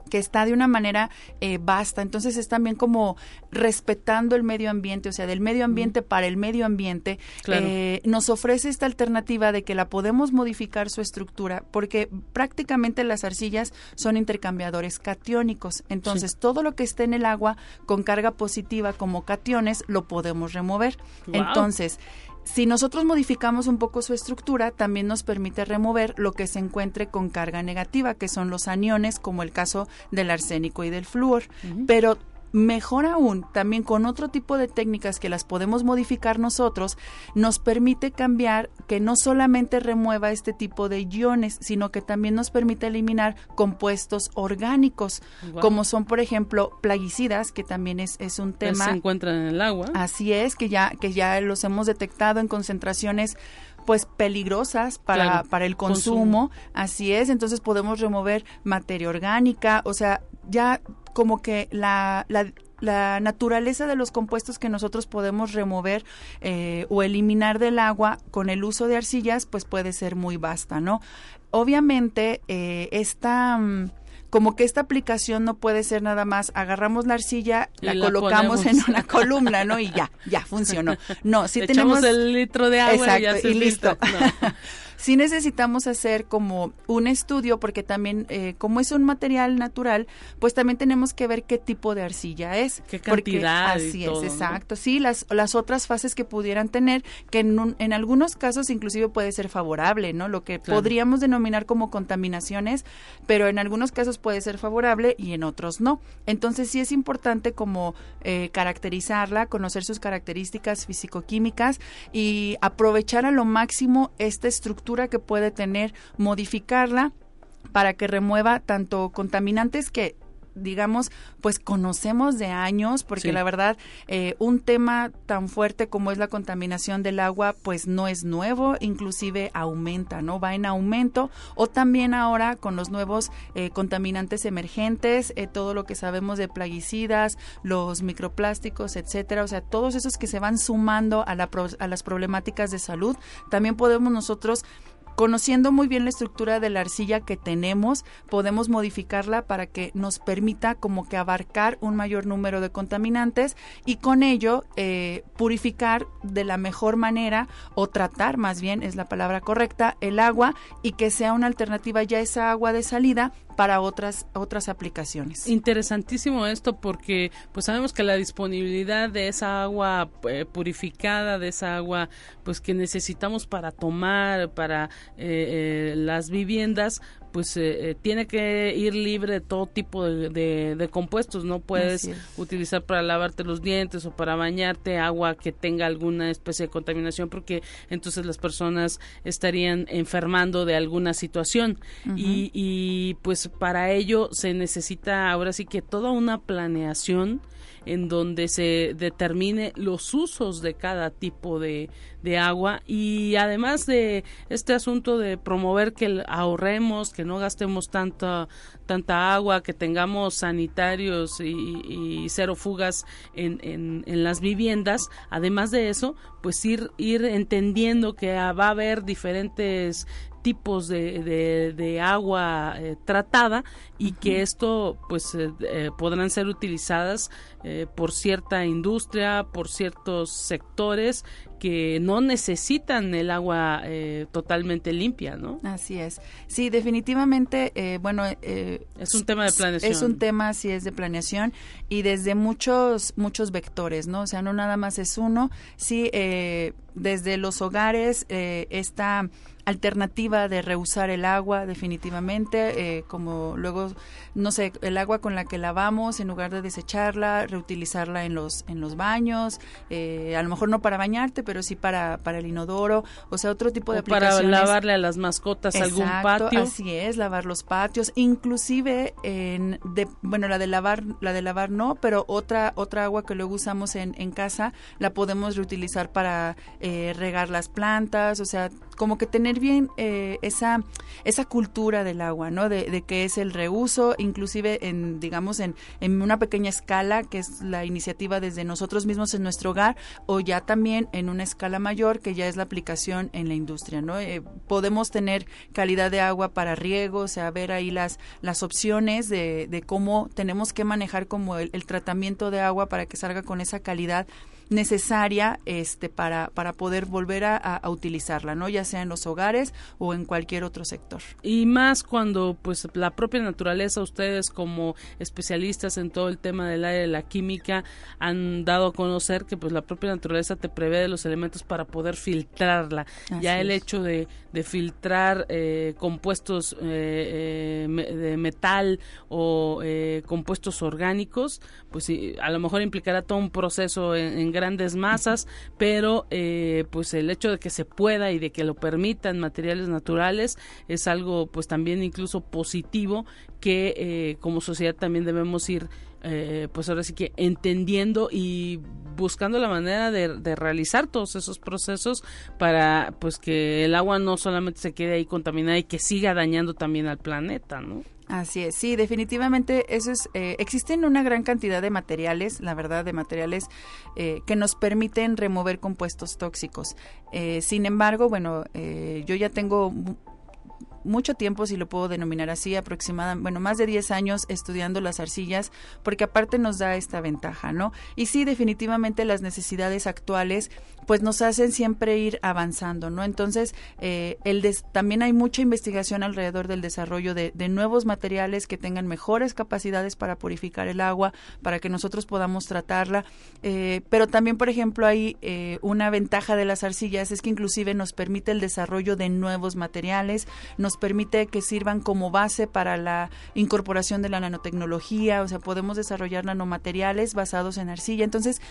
que está de una manera eh, basta. Entonces es también como respetando el medio ambiente, o sea, del medio ambiente para el medio ambiente. Eh, nos ofrece esta alternativa de que la podemos modificar su estructura, porque prácticamente las arcillas son intercambiadores catiónicos. Entonces todo lo que esté en el agua con carga positiva como cationes lo podemos remover. Entonces, si nosotros modificamos un poco su estructura, también nos permite remover lo que se encuentre con carga negativa, que son los aniones, como el caso del arsénico y del flúor. Pero Mejor aún, también con otro tipo de técnicas que las podemos modificar nosotros, nos permite cambiar que no solamente remueva este tipo de iones, sino que también nos permite eliminar compuestos orgánicos, como son, por ejemplo, plaguicidas, que también es, es un tema. se encuentran en el agua. Así es, que ya, que ya los hemos detectado en concentraciones pues peligrosas para, para el consumo. así es, entonces podemos remover materia orgánica, o sea, ya como que la, la, naturaleza de los compuestos que nosotros podemos remover eh, o eliminar del agua con el uso de arcillas, pues puede ser muy vasta, ¿no? Obviamente, eh, esta... Mm, como que esta aplicación no puede ser nada más, agarramos la arcilla, la, colocamos en una columna, ¿no? Y ya, ya funcionó. No, si tenemos el litro de agua y, listo. (laughs) sí necesitamos hacer como un estudio porque también eh, como es un material natural, pues también tenemos que ver qué tipo de arcilla es. Qué cantidad. así es, exacto. Sí, las, las otras fases que pudieran tener, que en, en algunos casos inclusive puede ser favorable, ¿no? Lo que podríamos denominar como contaminaciones, pero en algunos casos puede ser favorable y en otros no. Entonces sí es importante como eh, caracterizarla, conocer sus características físico-químicas y aprovechar a lo máximo esta estructura que puede tener, modificarla para que remueva tanto contaminantes que digamos, pues conocemos de años, porque la verdad, eh, un tema tan fuerte como es la contaminación del agua, pues no es nuevo, inclusive aumenta, ¿no? Va en aumento, o también ahora con los nuevos eh, contaminantes emergentes, eh, todo lo que sabemos de plaguicidas, los microplásticos, etcétera, o sea, todos esos que se van sumando a, la, a las problemáticas de salud, también podemos nosotros Conociendo muy bien la estructura de la arcilla que tenemos, podemos modificarla para que nos permita como que abarcar un mayor número de contaminantes y con ello eh, purificar de la mejor manera o tratar más bien es la palabra correcta el agua y que sea una alternativa ya esa agua de salida para otras otras aplicaciones. Interesantísimo esto porque pues sabemos que la disponibilidad de esa agua eh, purificada, de esa agua pues que necesitamos para tomar, para eh, eh, las viviendas, pues eh, eh, tiene que ir libre de todo tipo de, compuestos. No puedes utilizar para lavarte los dientes o para bañarte agua que tenga alguna especie de contaminación porque entonces las personas estarían enfermando de alguna situación. y, y pues para ello se necesita ahora sí que toda una planeación en donde se determine los usos de cada tipo de, de agua. Y además de este asunto de promover que ahorremos, que no gastemos tanta, tanta agua, que tengamos sanitarios y, cero fugas en, en, en, las viviendas, además de eso, pues ir, ir entendiendo que va a haber diferentes tipos de, de, agua eh, tratada y que esto pues eh, eh, podrán ser utilizadas por cierta industria, por ciertos sectores que no necesitan el agua totalmente limpia, ¿no? Así es. Sí, definitivamente, bueno, es un tema de planeación. Es un tema, sí, es de planeación y desde muchos muchos vectores, ¿no? O sea, no nada más es uno. Sí, desde los hogares esta alternativa de reusar el agua definitivamente, eh, como luego, no sé, el agua con la que lavamos, en lugar de desecharla, reutilizarla en los, en los baños, eh, a lo mejor no para bañarte, pero sí para, para el inodoro, o sea, otro tipo de Para lavarle a las mascotas algún patio. Así es, lavar los patios, inclusive en, de, bueno, la de lavar, la de lavar no, pero otra, otra agua que luego usamos en, en casa, la podemos reutilizar para eh, regar las plantas, o sea, como que tener bien eh, esa, esa cultura del agua, ¿no? De, que es el reuso, inclusive en, digamos, en, en una pequeña escala, que es la iniciativa desde nosotros mismos en nuestro hogar, o ya también en una escala mayor, que ya es la aplicación en la industria, ¿no? Eh, podemos tener calidad de agua para riego, o sea, ver ahí las, las opciones de, de cómo tenemos que manejar como el, el tratamiento de agua para que salga con esa calidad necesaria este para, para poder volver a, utilizarla, ¿no? Ya sea en los hogares o en cualquier otro sector. Y más cuando pues la propia naturaleza, ustedes como especialistas en todo el tema del aire, de la química, han dado a conocer que pues la propia naturaleza te prevé los elementos para poder filtrarla. ya el hecho de, de filtrar eh, compuestos eh, eh, de metal o compuestos orgánicos, pues a lo mejor implicará todo un proceso en grandes masas, pero eh, pues el hecho de que se pueda y de que lo permitan materiales naturales es algo pues también incluso positivo que eh, como sociedad también debemos ir eh, pues ahora sí que entendiendo y buscando la manera de, de, realizar todos esos procesos para pues que el agua no solamente se quede ahí contaminada y que siga dañando también al planeta, ¿no? Así es, sí, definitivamente eso es, eh, existen una gran cantidad de materiales, la verdad, de materiales eh, que nos permiten remover compuestos tóxicos. Eh, sin embargo, bueno, yo ya tengo mucho tiempo, si lo puedo denominar así, aproximadamente, bueno, más de 10 años estudiando las arcillas, porque aparte nos da esta ventaja, ¿no? Y sí, definitivamente las necesidades actuales, pues nos hacen siempre ir avanzando, ¿no? Entonces, eh, el también hay mucha investigación alrededor del desarrollo de, nuevos materiales que tengan mejores capacidades para purificar el agua, para que nosotros podamos tratarla, eh, pero también, por ejemplo, hay eh, una ventaja de las arcillas, es que inclusive nos permite el desarrollo de nuevos materiales, nos permite que sirvan como base para la incorporación de la nanotecnología, o sea, podemos desarrollar nanomateriales basados en arcilla. Entonces,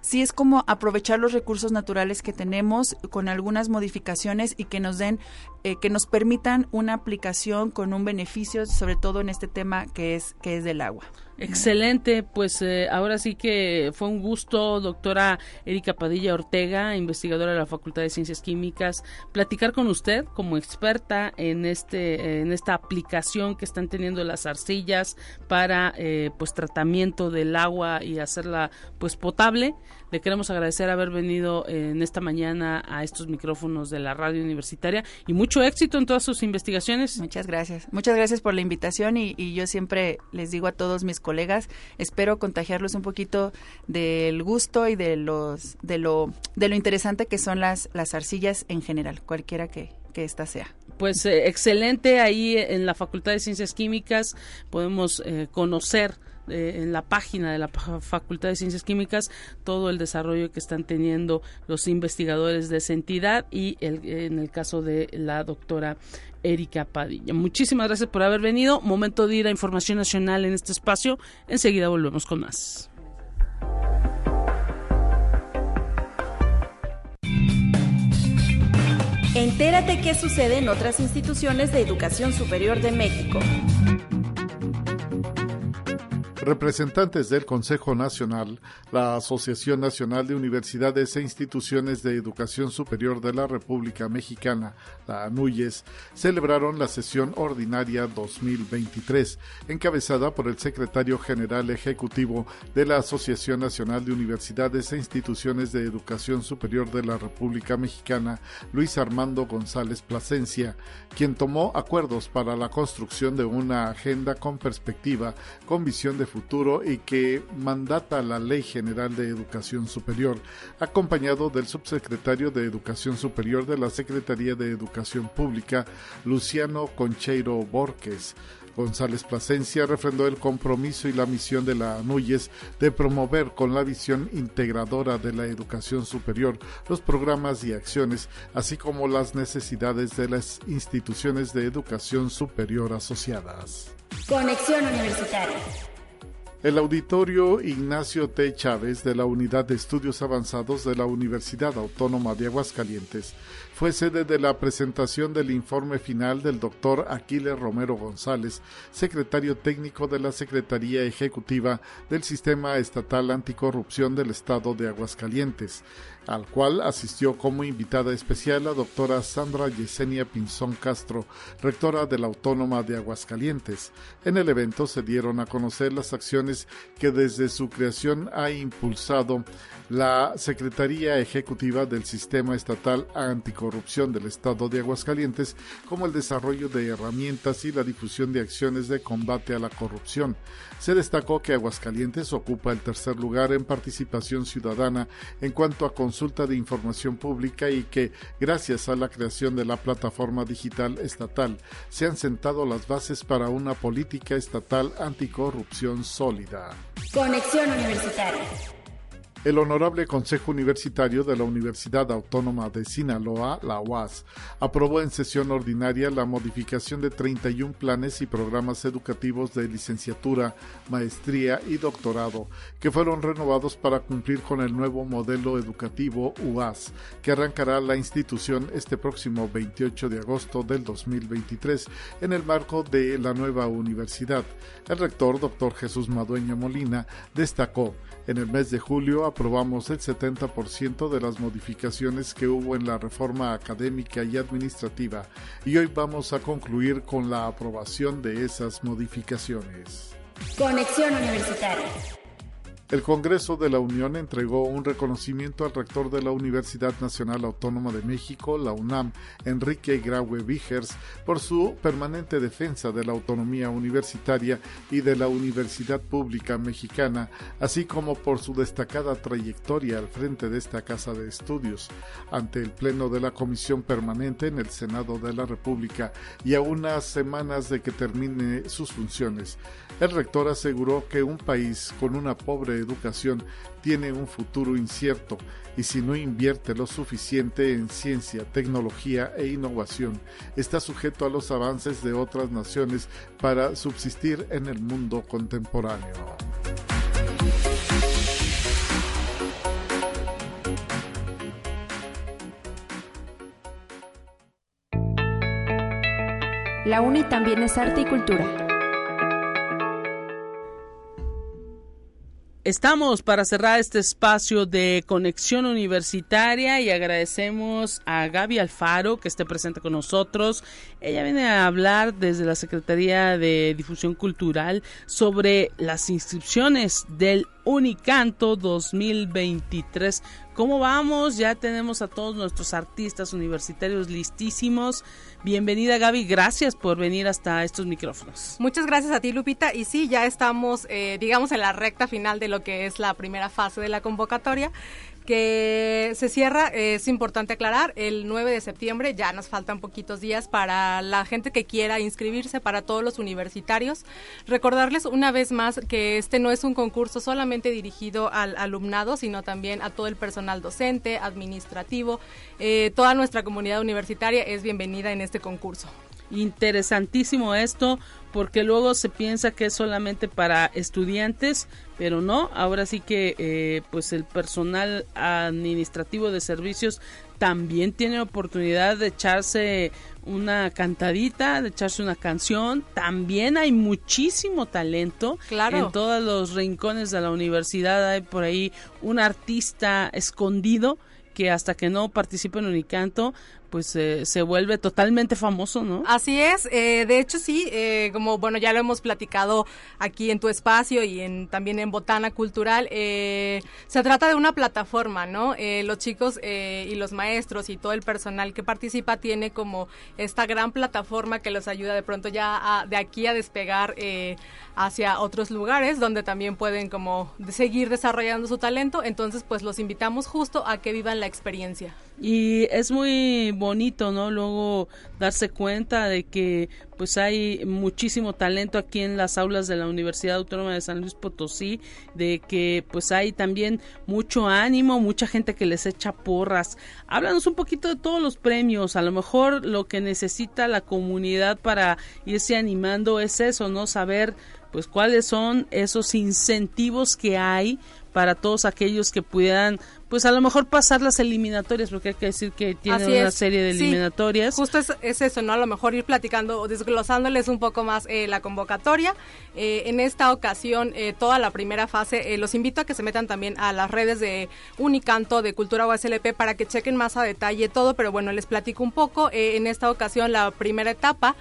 sí es como aprovechar los recursos naturales que tenemos con algunas modificaciones y que nos den, eh, que nos permitan una aplicación con un beneficio, sobre todo en este tema que es, que es del agua. Excelente, pues eh, ahora sí que fue un gusto, doctora Erika Padilla Ortega, investigadora de la Facultad de Ciencias Químicas, platicar con usted como experta en este en esta aplicación que están teniendo las arcillas para eh, pues tratamiento del agua y hacerla pues potable. Le queremos agradecer haber venido en esta mañana a estos micrófonos de la radio universitaria y mucho éxito en todas sus investigaciones. Muchas gracias. Muchas gracias por la invitación y, y yo siempre les digo a todos mis colegas, espero contagiarlos un poquito del gusto y de los de lo de lo interesante que son las las arcillas en general, cualquiera que que ésta sea. Pues eh, excelente, ahí en la Facultad de Ciencias Químicas podemos eh, conocer en la página de la Facultad de Ciencias Químicas todo el desarrollo que están teniendo los investigadores de esa entidad y en el caso de la doctora Erika Padilla. Muchísimas gracias por haber venido. Momento de ir a Información Nacional en este espacio. Enseguida volvemos con más. Entérate qué sucede en otras instituciones de educación superior de México. Representantes del Consejo Nacional, la Asociación Nacional de Universidades e Instituciones de Educación Superior de la República Mexicana, la ANUYES, celebraron la sesión ordinaria 2023, encabezada por el secretario general ejecutivo de la Asociación Nacional de Universidades e Instituciones de Educación Superior de la República Mexicana, Luis Armando González Plasencia, quien tomó acuerdos para la construcción de una agenda con perspectiva, con visión de futuro y que mandata la Ley General de Educación Superior, acompañado del subsecretario de Educación Superior de la Secretaría de Educación Pública, Luciano Concheiro Borges. González Plasencia refrendó el compromiso y la misión de la ANUYES de promover con la visión integradora de la educación superior los programas y acciones, así como las necesidades de las instituciones de educación superior asociadas. Conexión Universitaria. El auditorio Ignacio T. Chávez de la Unidad de Estudios Avanzados de la Universidad Autónoma de Aguascalientes fue sede de la presentación del informe final del doctor Aquiles Romero González, secretario técnico de la Secretaría Ejecutiva del Sistema Estatal Anticorrupción del Estado de Aguascalientes, al cual asistió como invitada especial la doctora Sandra Yesenia Pinzón Castro, rectora de la Autónoma de Aguascalientes. En el evento se dieron a conocer las acciones que desde su creación ha impulsado la Secretaría Ejecutiva del Sistema Estatal Anticorrupción del Estado de Aguascalientes, como el desarrollo de herramientas y la difusión de acciones de combate a la corrupción. Se destacó que Aguascalientes ocupa el tercer lugar en participación ciudadana en cuanto a consulta de información pública y que, gracias a la creación de la plataforma digital estatal, se han sentado las bases para una política estatal anticorrupción sólida. Conexión Universitaria el Honorable Consejo Universitario de la Universidad Autónoma de Sinaloa, la UAS, aprobó en sesión ordinaria la modificación de 31 planes y programas educativos de licenciatura, maestría y doctorado, que fueron renovados para cumplir con el nuevo modelo educativo UAS, que arrancará la institución este próximo 28 de agosto del 2023 en el marco de la nueva universidad. El rector, doctor Jesús Madueña Molina, destacó en el mes de julio aprobamos el 70% de las modificaciones que hubo en la reforma académica y administrativa y hoy vamos a concluir con la aprobación de esas modificaciones. Conexión Universitaria. El Congreso de la Unión entregó un reconocimiento al rector de la Universidad Nacional Autónoma de México, la UNAM, Enrique Graue Vigers, por su permanente defensa de la autonomía universitaria y de la Universidad Pública Mexicana, así como por su destacada trayectoria al frente de esta casa de estudios. Ante el Pleno de la Comisión Permanente en el Senado de la República y a unas semanas de que termine sus funciones, el rector aseguró que un país con una pobre educación tiene un futuro incierto y si no invierte lo suficiente en ciencia, tecnología e innovación, está sujeto a los avances de otras naciones para subsistir en el mundo contemporáneo. La UNI también es arte y cultura. Estamos para cerrar este espacio de conexión universitaria y agradecemos a Gaby Alfaro que esté presente con nosotros. Ella viene a hablar desde la Secretaría de Difusión Cultural sobre las inscripciones del Unicanto 2023. ¿Cómo vamos? Ya tenemos a todos nuestros artistas universitarios listísimos. Bienvenida Gaby, gracias por venir hasta estos micrófonos. Muchas gracias a ti Lupita y sí, ya estamos, eh, digamos, en la recta final de lo que es la primera fase de la convocatoria. Que se cierra, es importante aclarar, el 9 de septiembre, ya nos faltan poquitos días para la gente que quiera inscribirse, para todos los universitarios. Recordarles una vez más que este no es un concurso solamente dirigido al alumnado, sino también a todo el personal docente, administrativo, eh, toda nuestra comunidad universitaria es bienvenida en este concurso. Interesantísimo esto, porque luego se piensa que es solamente para estudiantes, pero no, ahora sí que eh, pues el personal administrativo de servicios también tiene oportunidad de echarse una cantadita, de echarse una canción. También hay muchísimo talento. Claro. En todos los rincones de la universidad hay por ahí un artista escondido que hasta que no participa en Unicanto, pues eh, se vuelve totalmente famoso, ¿no? Así es, eh, de hecho sí, eh, como bueno ya lo hemos platicado aquí en tu espacio y en también en Botana Cultural, se trata de una plataforma, ¿no? los chicos y los maestros y todo el personal que participa tiene como esta gran plataforma que los ayuda de pronto ya de aquí a despegar hacia otros lugares donde también pueden como seguir desarrollando su talento, entonces pues los invitamos justo a que vivan la experiencia. Y es muy bonito, ¿no? Luego darse cuenta de que pues hay muchísimo talento aquí en las aulas de la Universidad Autónoma de San Luis Potosí, de que pues hay también mucho ánimo, mucha gente que les echa porras. Háblanos un poquito de todos los premios, a lo mejor lo que necesita la comunidad para irse animando es eso, ¿no? Saber pues cuáles son esos incentivos que hay para todos aquellos que puedan pues a lo mejor pasar las eliminatorias, porque hay que decir que tiene una serie de eliminatorias. justo es, eso, ¿no? A lo mejor ir platicando o desglosándoles un poco más eh, la convocatoria. Eh, en esta ocasión, eh, toda la primera fase, los invito a que se metan también a las redes de Unicanto, de Cultura USLP, para que chequen más a detalle todo, pero bueno, les platico un poco. en esta ocasión, la primera etapa,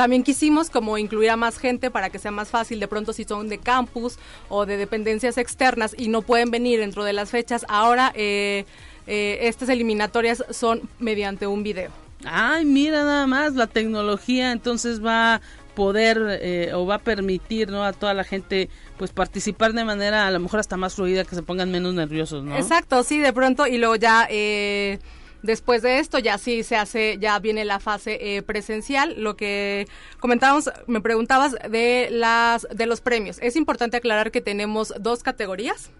también quisimos como incluir a más gente para que sea más fácil, de pronto si son de campus o de dependencias externas y no pueden venir dentro de las fechas, ahora eh, eh, estas eliminatorias son mediante un video. Ay, mira nada más, la tecnología entonces va a poder eh, o va a permitir ¿no? a toda la gente pues participar de manera a lo mejor hasta más fluida, que se pongan menos nerviosos, ¿no? Exacto, sí, de pronto y luego ya... Eh, Después de esto ya sí se hace, ya viene la fase eh, presencial. Lo que comentábamos, me preguntabas de las de los premios. Es importante aclarar que tenemos dos categorías.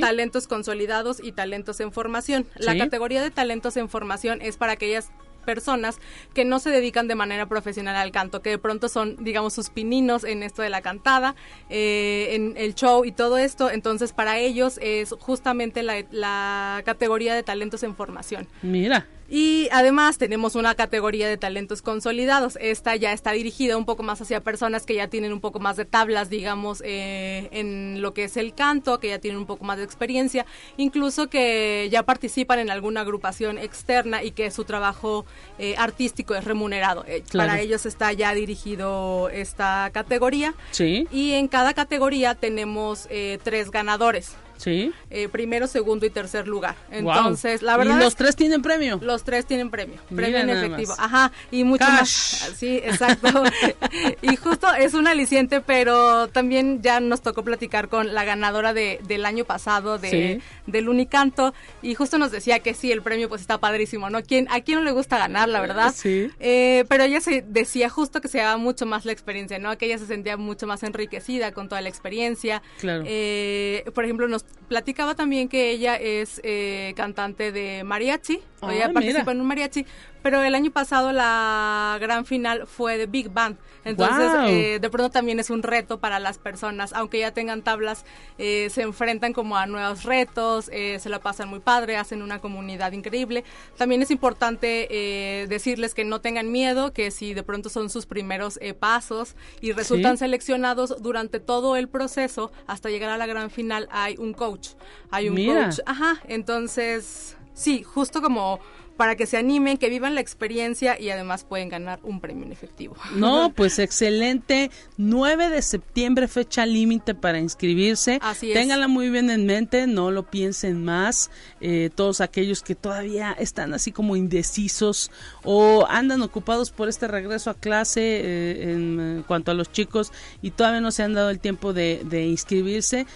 Talentos consolidados y talentos en formación. La categoría de talentos en formación es para aquellas personas que no se dedican de manera profesional al canto, que de pronto son, digamos, sus pininos en esto de la cantada, eh, en el show y todo esto. Entonces, para ellos es justamente la, la categoría de talentos en formación. Mira. Y además tenemos una categoría de talentos consolidados. Esta ya está dirigida un poco más hacia personas que ya tienen un poco más de tablas, digamos, eh, en lo que es el canto, que ya tienen un poco más de experiencia, incluso que ya participan en alguna agrupación externa y que su trabajo eh, artístico es remunerado. Eh, para ellos está ya dirigido esta categoría. Sí. Y en cada categoría tenemos tres ganadores. Sí. Eh, primero, segundo y tercer lugar. Entonces, la verdad. ¿Y los tres tienen premio? Los tres tienen premio. premio en efectivo. Ajá. Y mucho más. Sí, exacto. (laughs) y justo es un aliciente, pero también ya nos tocó platicar con la ganadora de, del año pasado de, del Unicanto. Y justo nos decía que sí, el premio pues está padrísimo, ¿no? ¿Quién, a quién no le gusta ganar, la verdad. Sí. Eh, pero ella se decía justo que se daba mucho más la experiencia, ¿no? Que ella se sentía mucho más enriquecida con toda la experiencia. Claro. Eh, por ejemplo, nos platicaba también que ella es eh, cantante de mariachi, ella participa en un mariachi, pero el año pasado la gran final fue de Big Band. Entonces, eh, de pronto también es un reto para las personas, aunque ya tengan tablas, eh, se enfrentan como a nuevos retos, eh, se la pasan muy padre, hacen una comunidad increíble. También es importante decirles que no tengan miedo, que si de pronto son sus primeros pasos y resultan seleccionados durante todo el proceso, hasta llegar a la gran final, hay un coach. Hay un coach. Ajá, entonces, sí, justo como para que se animen, que vivan la experiencia y además pueden ganar un premio en efectivo. (laughs) No, pues excelente. 9 de septiembre, fecha límite para inscribirse. Así es. Ténganla muy bien en mente, no lo piensen más. Eh, todos aquellos que todavía están así como indecisos o andan ocupados por este regreso a clase eh, en, cuanto a los chicos y todavía no se han dado el tiempo de, de inscribirse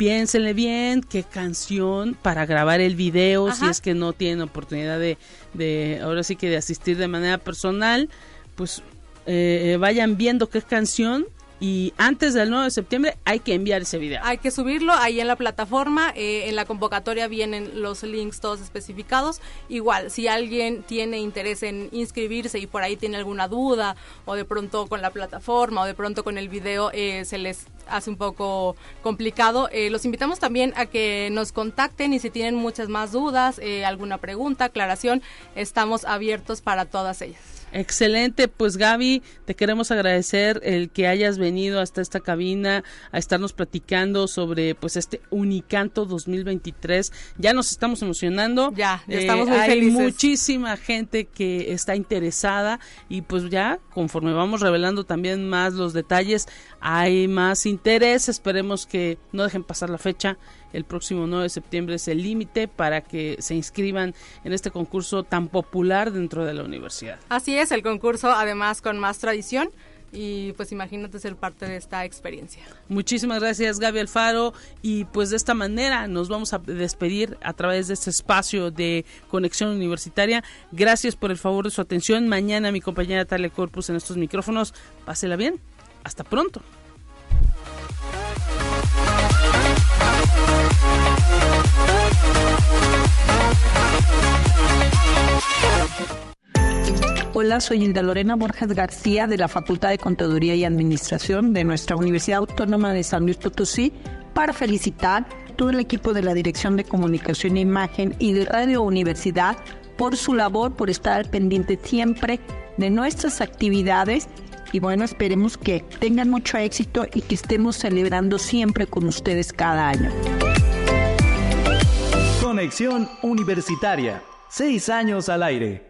piénsenle bien qué canción para grabar el video, si es que no tienen oportunidad de, de, ahora sí que de asistir de manera personal, pues eh, vayan viendo qué canción y antes del 9 de septiembre hay que enviar ese video. Hay que subirlo ahí en la plataforma, eh, en la convocatoria vienen los links todos especificados. Igual, si alguien tiene interés en inscribirse y por ahí tiene alguna duda o de pronto con la plataforma o de pronto con el video eh, se les hace un poco complicado, eh, los invitamos también a que nos contacten y si tienen muchas más dudas, alguna pregunta, aclaración, estamos abiertos para todas ellas. Excelente, pues Gaby, te queremos agradecer el que hayas venido hasta esta cabina a estarnos platicando sobre pues este Unicanto 2023. Ya nos estamos emocionando. Ya, ya estamos muy eh, hay muchísima gente que está interesada y pues ya conforme vamos revelando también más los detalles, hay más interés. Esperemos que no dejen pasar la fecha el próximo 9 de septiembre es el límite para que se inscriban en este concurso tan popular dentro de la universidad. Así es, el concurso además con más tradición y pues imagínate ser parte de esta experiencia. Muchísimas gracias Gaby Alfaro y pues de esta manera nos vamos a despedir a través de este espacio de conexión universitaria. Gracias por el favor de su atención. Mañana mi compañera Talia Corpus en estos micrófonos. Pásela bien. Hasta pronto. Hola, soy Hilda Lorena Borges García de la Facultad de Contaduría y Administración de nuestra Universidad Autónoma de San Luis Potosí para felicitar todo el equipo de la Dirección de Comunicación e Imagen y de Radio Universidad por su labor, por estar pendiente siempre de nuestras actividades y bueno, esperemos que tengan mucho éxito y que estemos celebrando siempre con ustedes cada año. Conexión Universitaria. Seis años al aire.